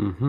mhm